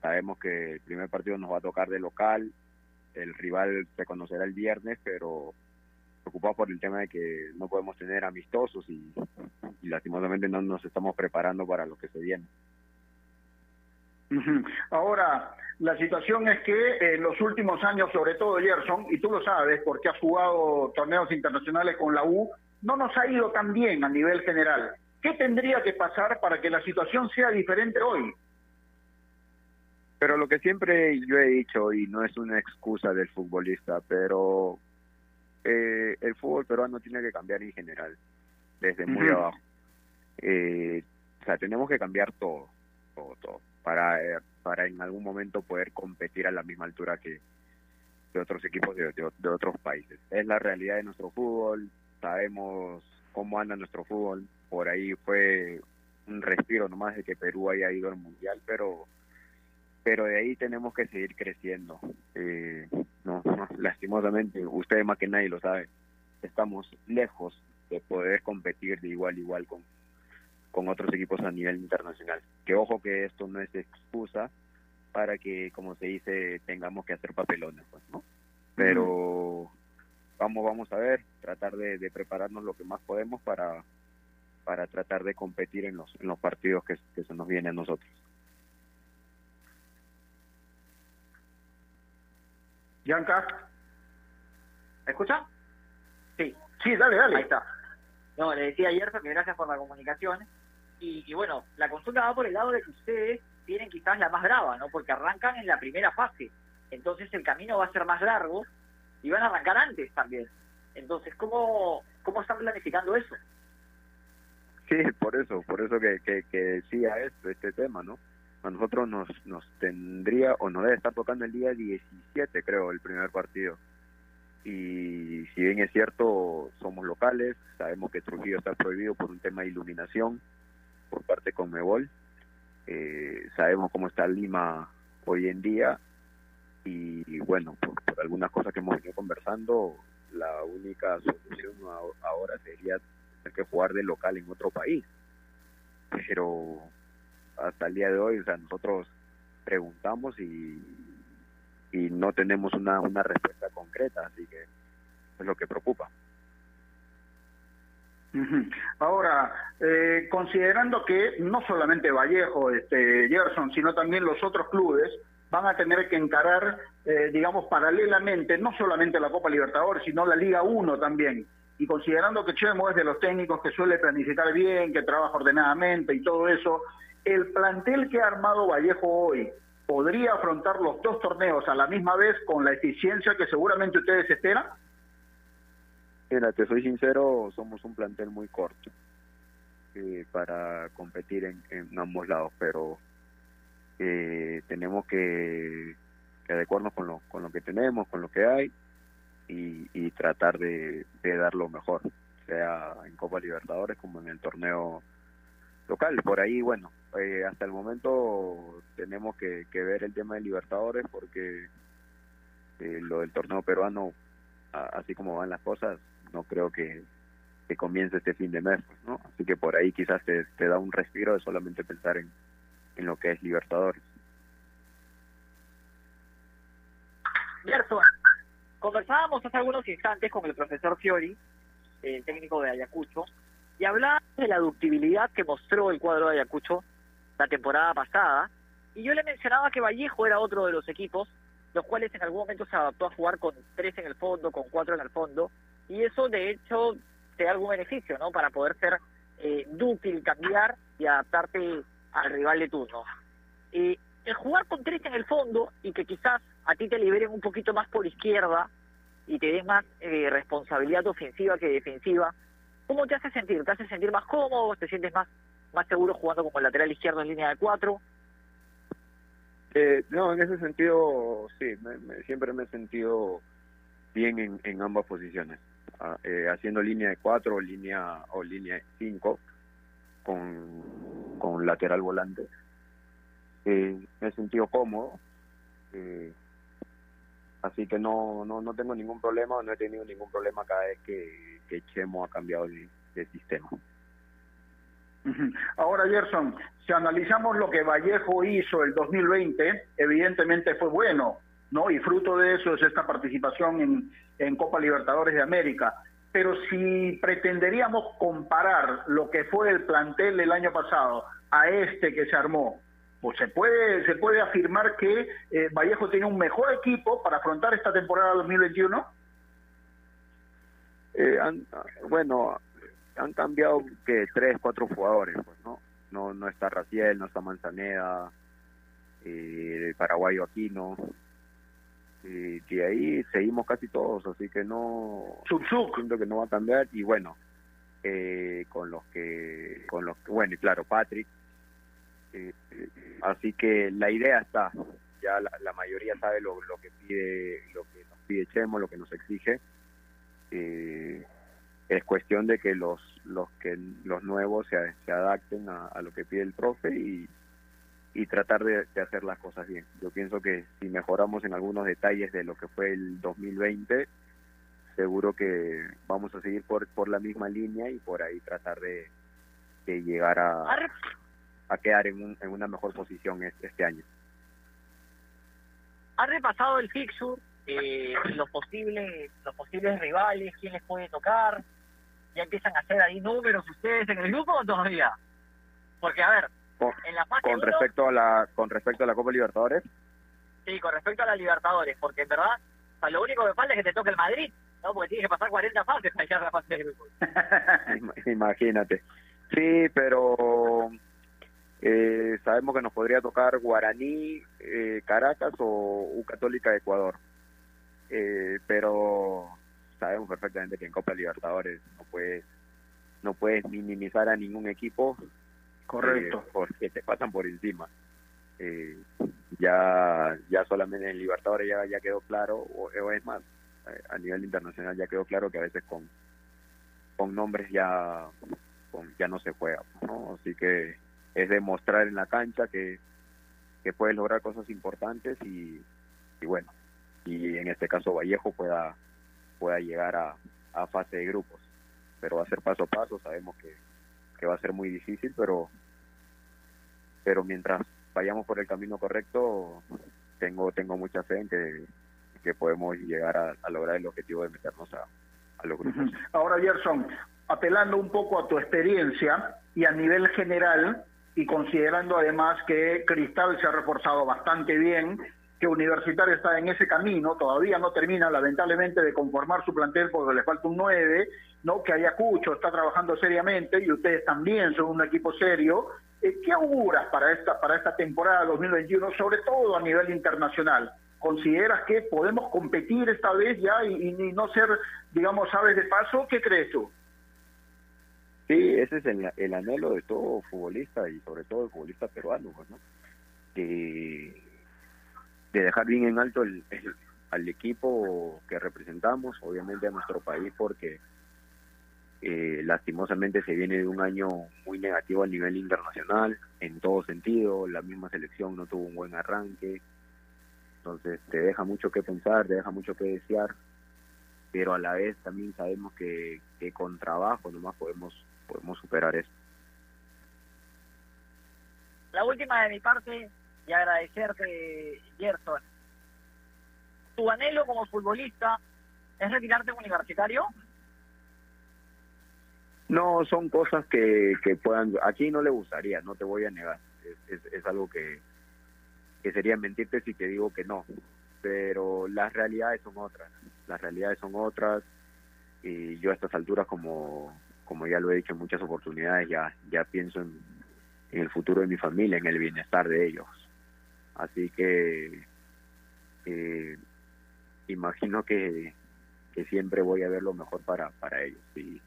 sabemos que el primer partido nos va a tocar de local, el rival se conocerá el viernes, pero preocupados por el tema de que no podemos tener amistosos y, y lastimosamente no nos estamos preparando para lo que se viene. Ahora, la situación es que en los últimos años, sobre todo Gerson, y tú lo sabes porque has jugado torneos internacionales con la U, no nos ha ido tan bien a nivel general. ¿Qué tendría que pasar para que la situación sea diferente hoy? Pero lo que siempre yo he dicho, y no es una excusa del futbolista, pero eh, el fútbol peruano tiene que cambiar en general, desde muy abajo. Eh, o sea, tenemos que cambiar todo, todo, todo, para, eh, para en algún momento poder competir a la misma altura que, de otros equipos de, de- de otros países. Es la realidad de nuestro fútbol, sabemos cómo anda nuestro fútbol, por ahí fue un respiro nomás de que Perú haya ido al Mundial, pero pero de ahí tenemos que seguir creciendo. Eh, no, lastimosamente, ustedes más que nadie lo saben, estamos lejos de poder competir de igual a igual con, con otros equipos a nivel internacional. Que ojo que esto no es excusa para que, como se dice, tengamos que hacer papelones, pues, ¿no? Pero vamos, vamos a ver, tratar de, de prepararnos lo que más podemos para para tratar de competir en los en los partidos que, que se nos vienen a nosotros. Yanka, ¿Me escucha? Sí. Sí, dale, dale. Ahí está. No, le decía ayer que gracias por la comunicación. Y, y bueno, la consulta va por el lado de que ustedes tienen quizás la más brava, ¿no? Porque arrancan en la primera fase. Entonces el camino va a ser más largo y van a arrancar antes también. Entonces, ¿cómo, cómo están planificando eso? Sí, por eso, por eso que, que, que decía esto, este tema, ¿no? Nosotros nos, nos tendría, o nos debe estar tocando el día 17, creo, el primer partido. Y si bien es cierto, somos locales, sabemos que Trujillo está prohibido por un tema de iluminación por parte de Conmebol. Eh, sabemos cómo está Lima hoy en día y bueno, por, por algunas cosas que hemos venido conversando, la única solución ahora sería tener que jugar de local en otro país. Pero hasta el día de hoy, o sea, nosotros preguntamos y, y no tenemos una, una respuesta concreta, así que es lo que preocupa. Ahora, eh, considerando que no solamente Vallejo, este, Gerson, sino también los otros clubes van a tener que encarar, eh, digamos, paralelamente, no solamente la Copa Libertadores, sino la Liga 1 también. Y considerando que Chemo es de los técnicos que suele planificar bien, que trabaja ordenadamente y todo eso, el plantel que ha armado Vallejo hoy podría afrontar los dos torneos a la misma vez con la eficiencia que seguramente ustedes esperan. Mira, te soy sincero, somos un plantel muy corto eh, para competir en, ambos lados, pero eh, tenemos que, adecuarnos con lo, con lo que tenemos, con lo que hay y, tratar de, dar lo mejor, sea en Copa Libertadores como en el torneo local. Por ahí, bueno, eh, hasta el momento tenemos que, ver el tema de Libertadores porque lo del torneo peruano, así como van las cosas, no creo que, que comience este fin de mes, pues, ¿no? Así que por ahí quizás te, da un respiro de solamente pensar en, en lo que es Libertadores. Conversábamos hace algunos instantes con el profesor Fiori, el técnico de Ayacucho, y hablaba de la ductibilidad que mostró el cuadro de Ayacucho la temporada pasada, y yo le mencionaba que Vallejo era otro de los equipos, los cuales en algún momento se adaptó a jugar con tres en el fondo, con cuatro en el fondo, y eso de hecho te da algún beneficio, ¿no? Para poder ser eh, dúctil, cambiar y adaptarte al rival de turno. Eh, el jugar con tres en el fondo y que quizás a ti te liberen un poquito más por izquierda y te den más eh, responsabilidad ofensiva que defensiva, ¿cómo te hace sentir? ¿Te hace sentir más cómodo? ¿Te sientes más, más seguro jugando como lateral izquierdo en línea de cuatro? Eh, no, en ese sentido, sí, siempre me he sentido bien en, en ambas posiciones. Eh, haciendo línea de cuatro o línea o línea cinco con, con lateral volante. Eh, me he sentido cómodo, eh, así que no, no, no tengo ningún problema, no he tenido ningún problema cada vez que, que ha cambiado de, de sistema. Ahora, Gerson, si analizamos lo que Vallejo hizo el 2020, evidentemente fue bueno, ¿no? Y fruto de eso es esta participación en, en Copa Libertadores de América. Pero si pretenderíamos comparar lo que fue el plantel del año pasado a este que se armó, pues se puede se puede afirmar que eh, Vallejo tiene un mejor equipo para afrontar esta temporada 2021. Eh, bueno, han cambiado que tres, cuatro jugadores, pues, ¿no? No, no está Raciel, no está Manzaneda, eh, el paraguayo Aquino, y que ahí seguimos casi todos, así que no siento que no va a cambiar y bueno, eh, con los que, con los bueno y claro, Patrick, así que la idea está, ya la, mayoría sabe lo, que pide, lo que nos pide Chemo, lo que nos exige, eh, es cuestión de que los, los que los nuevos se, adapten a, lo que pide el profe y tratar de, hacer las cosas bien. Yo pienso que si mejoramos en algunos detalles de lo que fue el 2020, seguro que vamos a seguir por, por la misma línea y por ahí tratar de, llegar a, a quedar en, en una mejor posición este, este año. ¿Ha repasado el fixture, eh, los posibles los posibles rivales, quién les puede tocar? ¿Ya empiezan a hacer ahí números ustedes en el grupo o todavía? Porque, a ver, con, respecto a la con respecto a la Copa Libertadores sí con respecto a la Libertadores porque en verdad lo único que falta es que te toque el Madrid no porque tienes que pasar 40 fases para llegar a la fase de grupos imagínate sí pero eh, sabemos que nos podría tocar Guaraní eh, Caracas o U Católica de Ecuador eh, pero sabemos perfectamente que en Copa Libertadores no puedes no puedes minimizar a ningún equipo Correcto. Eh, porque te pasan por encima. Eh, ya ya solamente en Libertadores ya, ya quedó claro, o, es más, a nivel internacional ya quedó claro que a veces con, con nombres ya, ya no se juega. ¿no? Así que es demostrar en la cancha que, que puedes lograr cosas importantes y, bueno, y en este caso Vallejo pueda pueda llegar a, a fase de grupos. Pero va a ser paso a paso, sabemos que, que va a ser muy difícil, pero, pero mientras vayamos por el camino correcto, tengo, tengo mucha fe en que, que podemos llegar a, a lograr el objetivo de meternos a, a los grupos. Ahora, Gerson, apelando un poco a tu experiencia y a nivel general, y considerando además que Cristal se ha reforzado bastante bien, que Universitario está en ese camino, todavía no termina lamentablemente de conformar su plantel porque le falta un 9, ¿no? que Ayacucho está trabajando seriamente y ustedes también son un equipo serio. Eh, ¿Qué auguras para esta, para esta temporada 2021, sobre todo a nivel internacional? ¿Consideras que podemos competir esta vez ya y, y no ser, digamos, aves de paso? ¿Qué crees tú? Sí, ese es el, el anhelo de todo futbolista y sobre todo el futbolista peruano, pues, ¿no? De dejar bien en alto el, el, al equipo que representamos, obviamente a nuestro país, porque eh, lastimosamente se viene de un año muy negativo a nivel internacional, en todo sentido, la misma selección no tuvo un buen arranque, entonces te deja mucho que pensar, te deja mucho que desear, pero a la vez también sabemos que, que con trabajo nomás podemos podemos superar eso. La última de mi parte y agradecerte, Gerson. ¿Tu anhelo como futbolista es retirarte como universitario? No, son cosas que, que puedan... Aquí no le gustaría, no te voy a negar. Es, es, es algo que, que sería mentirte si te digo que no. Pero las realidades son otras. Las realidades son otras. Y yo a estas alturas, como, como ya lo he dicho en muchas oportunidades, ya, ya pienso en, en el futuro de mi familia, en el bienestar de ellos. Así que eh, imagino que, que siempre voy a ver lo mejor para, para ellos. Si,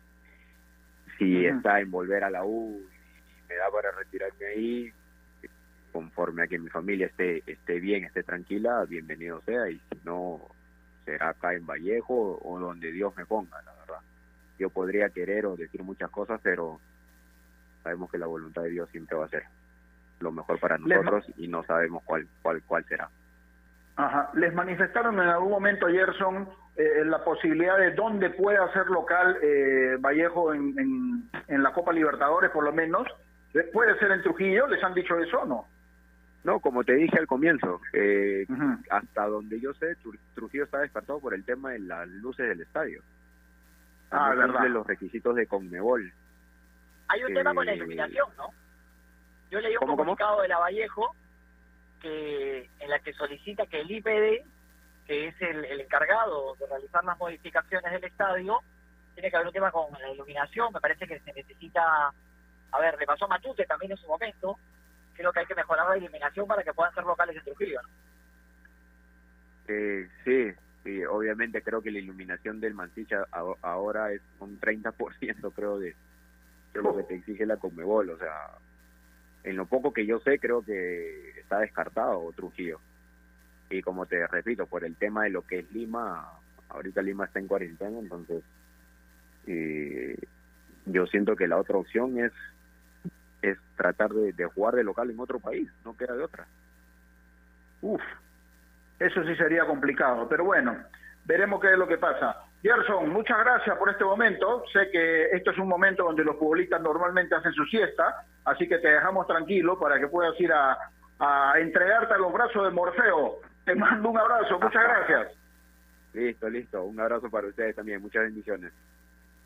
si uh -huh. está en volver a la U y me da para retirarme ahí, conforme a que mi familia esté, esté bien, esté tranquila, bienvenido sea, y si no, será acá en Vallejo o donde Dios me ponga, la. Yo podría querer o decir muchas cosas, pero sabemos que la voluntad de Dios siempre va a ser lo mejor para nosotros y no sabemos cuál cuál cuál será. Ajá. ¿Les manifestaron en algún momento, Gerson, eh, la posibilidad de dónde pueda ser local eh, Vallejo en, en, en, la Copa Libertadores, por lo menos? ¿Puede ser en Trujillo? ¿Les han dicho eso o no? No, como te dije al comienzo, eh, uh -huh. hasta donde yo sé, Trujillo está descartado por el tema de las luces del estadio. Ah, no verdad. los requisitos de Conmebol. Hay un tema con la iluminación, ¿no? Yo leí un ¿Cómo, comunicado cómo? de la Vallejo que en la que solicita que el IPD, que es el, el, encargado de realizar las modificaciones del estadio, tiene que haber un tema con la iluminación. Me parece que se necesita, a ver, le pasó a Matute también en su momento. Creo que hay que mejorar la iluminación para que puedan ser locales en Trujillo. ¿no? Eh, sí, sí, obviamente creo que la iluminación del Mancicha ahora es un 30% creo de, lo que te exige la Conmebol, o sea, en lo poco que yo sé, creo que está descartado Trujillo. Y como te repito, por el tema de lo que es Lima, ahorita Lima está en cuarentena, entonces yo siento que la otra opción es es tratar de, de, jugar de local en otro país, no queda de otra. Uf, eso sí sería complicado, pero bueno, veremos qué es lo que pasa. Gerson, muchas gracias por este momento. Sé que esto es un momento donde los futbolistas normalmente hacen su siesta, así que te dejamos tranquilo para que puedas ir a, a entregarte a los brazos de Morfeo. Te mando un abrazo, muchas gracias. Listo, listo. Un abrazo para ustedes también. Muchas bendiciones.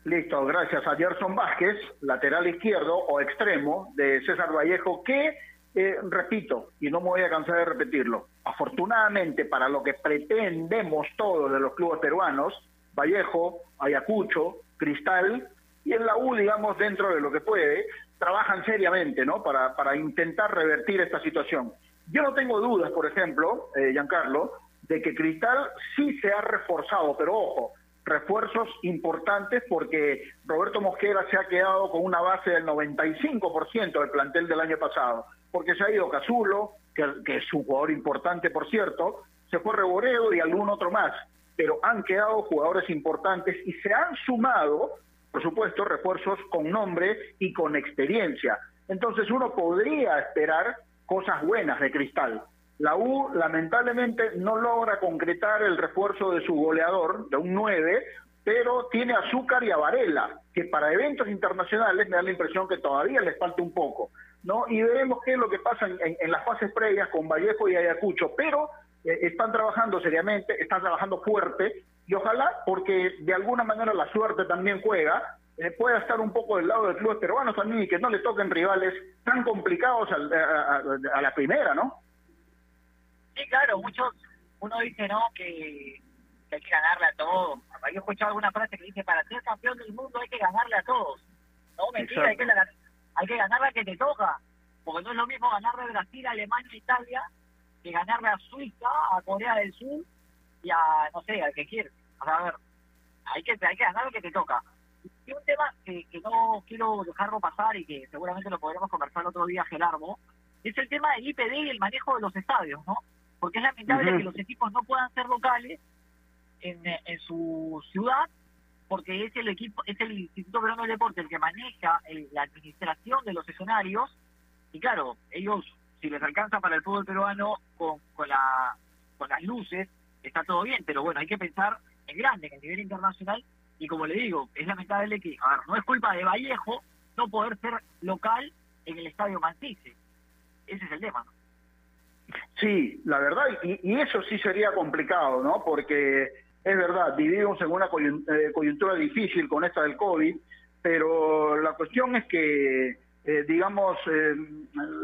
Listo, gracias a Gerson Vázquez, lateral izquierdo o extremo de César Vallejo, que, eh, repito, y no me voy a cansar de repetirlo, afortunadamente para lo que pretendemos todos de los clubes peruanos, Vallejo, Ayacucho, Cristal, y en la U, digamos, dentro de lo que puede, trabajan seriamente, ¿no? Para, para intentar revertir esta situación. Yo no tengo dudas, por ejemplo, eh, Giancarlo, de que Cristal sí se ha reforzado, pero ojo, refuerzos importantes porque Roberto Mosquera se ha quedado con una base del 95% del plantel del año pasado, porque se ha ido Cazulo, que, que, es un jugador importante, por cierto, se fue Reboredo y algún otro más, pero han quedado jugadores importantes y se han sumado, por supuesto, refuerzos con nombre y con experiencia. Entonces uno podría esperar cosas buenas de Cristal. La U lamentablemente no logra concretar el refuerzo de su goleador, de un 9, pero tiene Azúcar y a Varela, que para eventos internacionales me da la impresión que todavía les falta un poco. ¿No? Y veremos qué es lo que pasa en, las fases previas con Vallejo y Ayacucho, pero eh, están trabajando seriamente, están trabajando fuerte, y ojalá, porque de alguna manera la suerte también juega, eh, pueda estar un poco del lado del club peruano también y que no le toquen rivales tan complicados a, la primera, ¿no? Sí, claro, muchos, uno dice, ¿no? Que, hay que ganarle a todos. Yo he escuchado alguna frase que dice, para ser campeón del mundo hay que ganarle a todos. No, mentira, hay que, hay que ganarle a que te toca. Porque no es lo mismo ganarle a Brasil, Alemania, Italia, que ganarle a Suiza, a Corea del Sur y a, no sé, al que quiere. a ver, hay que, hay que ganar al que te toca. Y un tema que, que no quiero dejarlo pasar y que seguramente lo podremos conversar otro día, Gerardo, es el tema del IPD y el manejo de los estadios, ¿no? Porque es lamentable que los equipos no puedan ser locales en, en su ciudad porque es el equipo, es el Instituto Peruano del Deporte el que maneja la administración de los escenarios y claro, ellos si les alcanza para el fútbol peruano con, con, la, con las luces, está todo bien, pero bueno, hay que pensar en grande, en el nivel internacional y como le digo, es lamentable que, a ver, no es culpa de Vallejo no poder ser local en el Estadio Mantice. Ese es el tema, Sí, la verdad, y, y, eso sí sería complicado, ¿no? Porque es verdad, vivimos en una eh, coyuntura difícil con esta del COVID, pero la cuestión es que, eh, digamos, eh,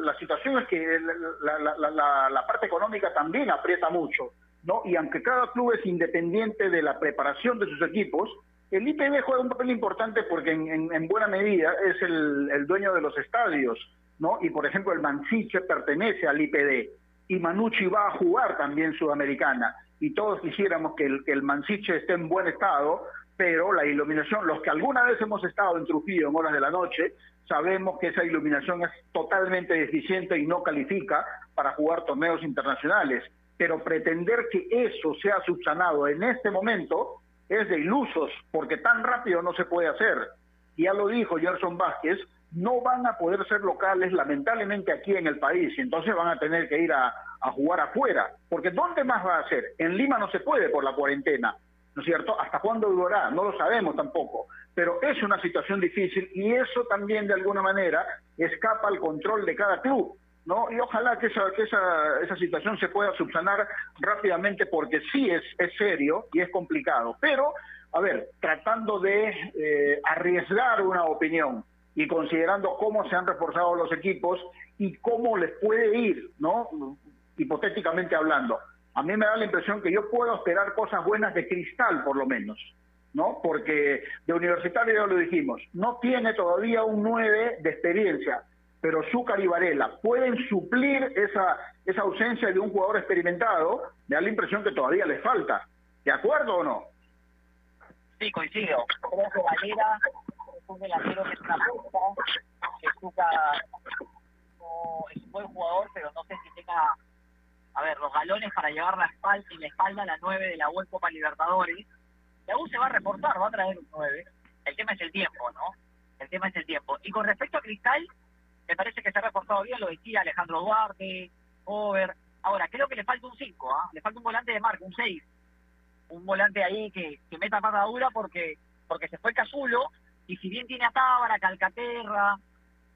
la situación es que la, parte económica también aprieta mucho, ¿no? Y aunque cada club es independiente de la preparación de sus equipos, el IPB juega un papel importante porque en, buena medida es el, dueño de los estadios, ¿no? Y por ejemplo el Mansiche pertenece al IPD y Manucci va a jugar también Sudamericana y todos quisiéramos que el, que el Mansiche esté en buen estado, pero la iluminación, los que alguna vez hemos estado en Trujillo en horas de la noche, sabemos que esa iluminación es totalmente deficiente y no califica para jugar torneos internacionales. Pero pretender que eso sea subsanado en este momento es de ilusos, porque tan rápido no se puede hacer. Ya lo dijo Gerson Vázquez, no van a poder ser locales lamentablemente aquí en el país y entonces van a tener que ir a, jugar afuera, porque ¿dónde más va a ser? En Lima no se puede por la cuarentena, ¿no es cierto? ¿Hasta cuándo durará? No lo sabemos tampoco, pero es una situación difícil y eso también de alguna manera escapa al control de cada club. ¿No? Y ojalá que esa, que esa, esa situación se pueda subsanar rápidamente porque sí es, es serio y es complicado. Pero, a ver, tratando de eh, arriesgar una opinión, y considerando cómo se han reforzado los equipos y cómo les puede ir, ¿no? Hipotéticamente hablando. A mí me da la impresión que yo puedo esperar cosas buenas de cristal, por lo menos, ¿no? Porque de universitario ya lo dijimos, no tiene todavía un 9 de experiencia, pero Zúcar y Varela pueden suplir esa, esa ausencia de un jugador experimentado, me da la impresión que todavía les falta. ¿De acuerdo o no? Sí, coincido. Creo que Varela un delantero que es una punta, que Zucca es un buen jugador, pero no sé si tenga, a ver, los galones para llevar la espalda y la espalda la 9 de la UEFA Copa Libertadores. La U se va a reportar, va a traer un 9. El tema es el tiempo, ¿no? El tema es el tiempo. Y con respecto a Cristal, me parece que se ha reportado bien, lo decía Alejandro Duarte, Over. Ahora, creo que le falta un 5, ¿ah? le falta un volante de marca, un 6. Un volante ahí que, que meta pata dura porque porque se fue Casulo y si bien tiene a Tábara, Calcaterra,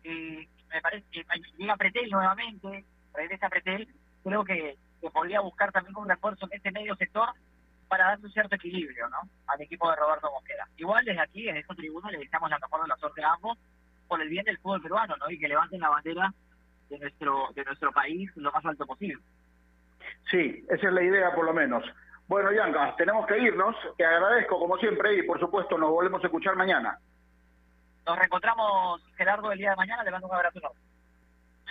eh, me parece que llega Pretel nuevamente, regresa Pretel, creo que, podría buscar también un refuerzo en este medio sector para darle un cierto equilibrio ¿no? al equipo de Roberto Mosquera. Igual desde aquí, desde esta tribuna, le deseamos la mejor de la suerte a ambos por el bien del fútbol peruano ¿no? y que levanten la bandera de nuestro, de nuestro país lo más alto posible. Sí, esa es la idea por lo menos. Bueno, Yanka, tenemos que irnos. Te agradezco como siempre y por supuesto nos volvemos a escuchar mañana. Nos reencontramos, Gerardo, el día de mañana. Le mando un abrazo enorme.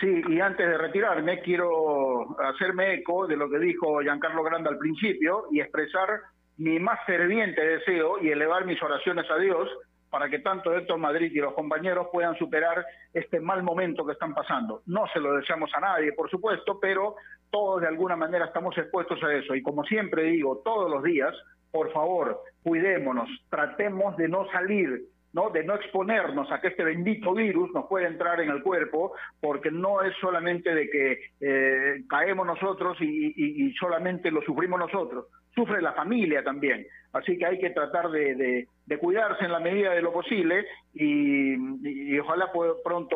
Sí, y antes de retirarme, quiero hacerme eco de lo que dijo Giancarlo Grande al principio y expresar mi más ferviente deseo y elevar mis oraciones a Dios para que tanto Héctor Madrid y los compañeros puedan superar este mal momento que están pasando. No se lo deseamos a nadie, por supuesto, pero todos de alguna manera estamos expuestos a eso. Y como siempre digo, todos los días, por favor, cuidémonos, tratemos de no salir ¿no? de no exponernos a que este bendito virus nos pueda entrar en el cuerpo, porque no es solamente de que eh, caemos nosotros y, solamente lo sufrimos nosotros, sufre la familia también. Así que hay que tratar de, cuidarse en la medida de lo posible y, y ojalá pronto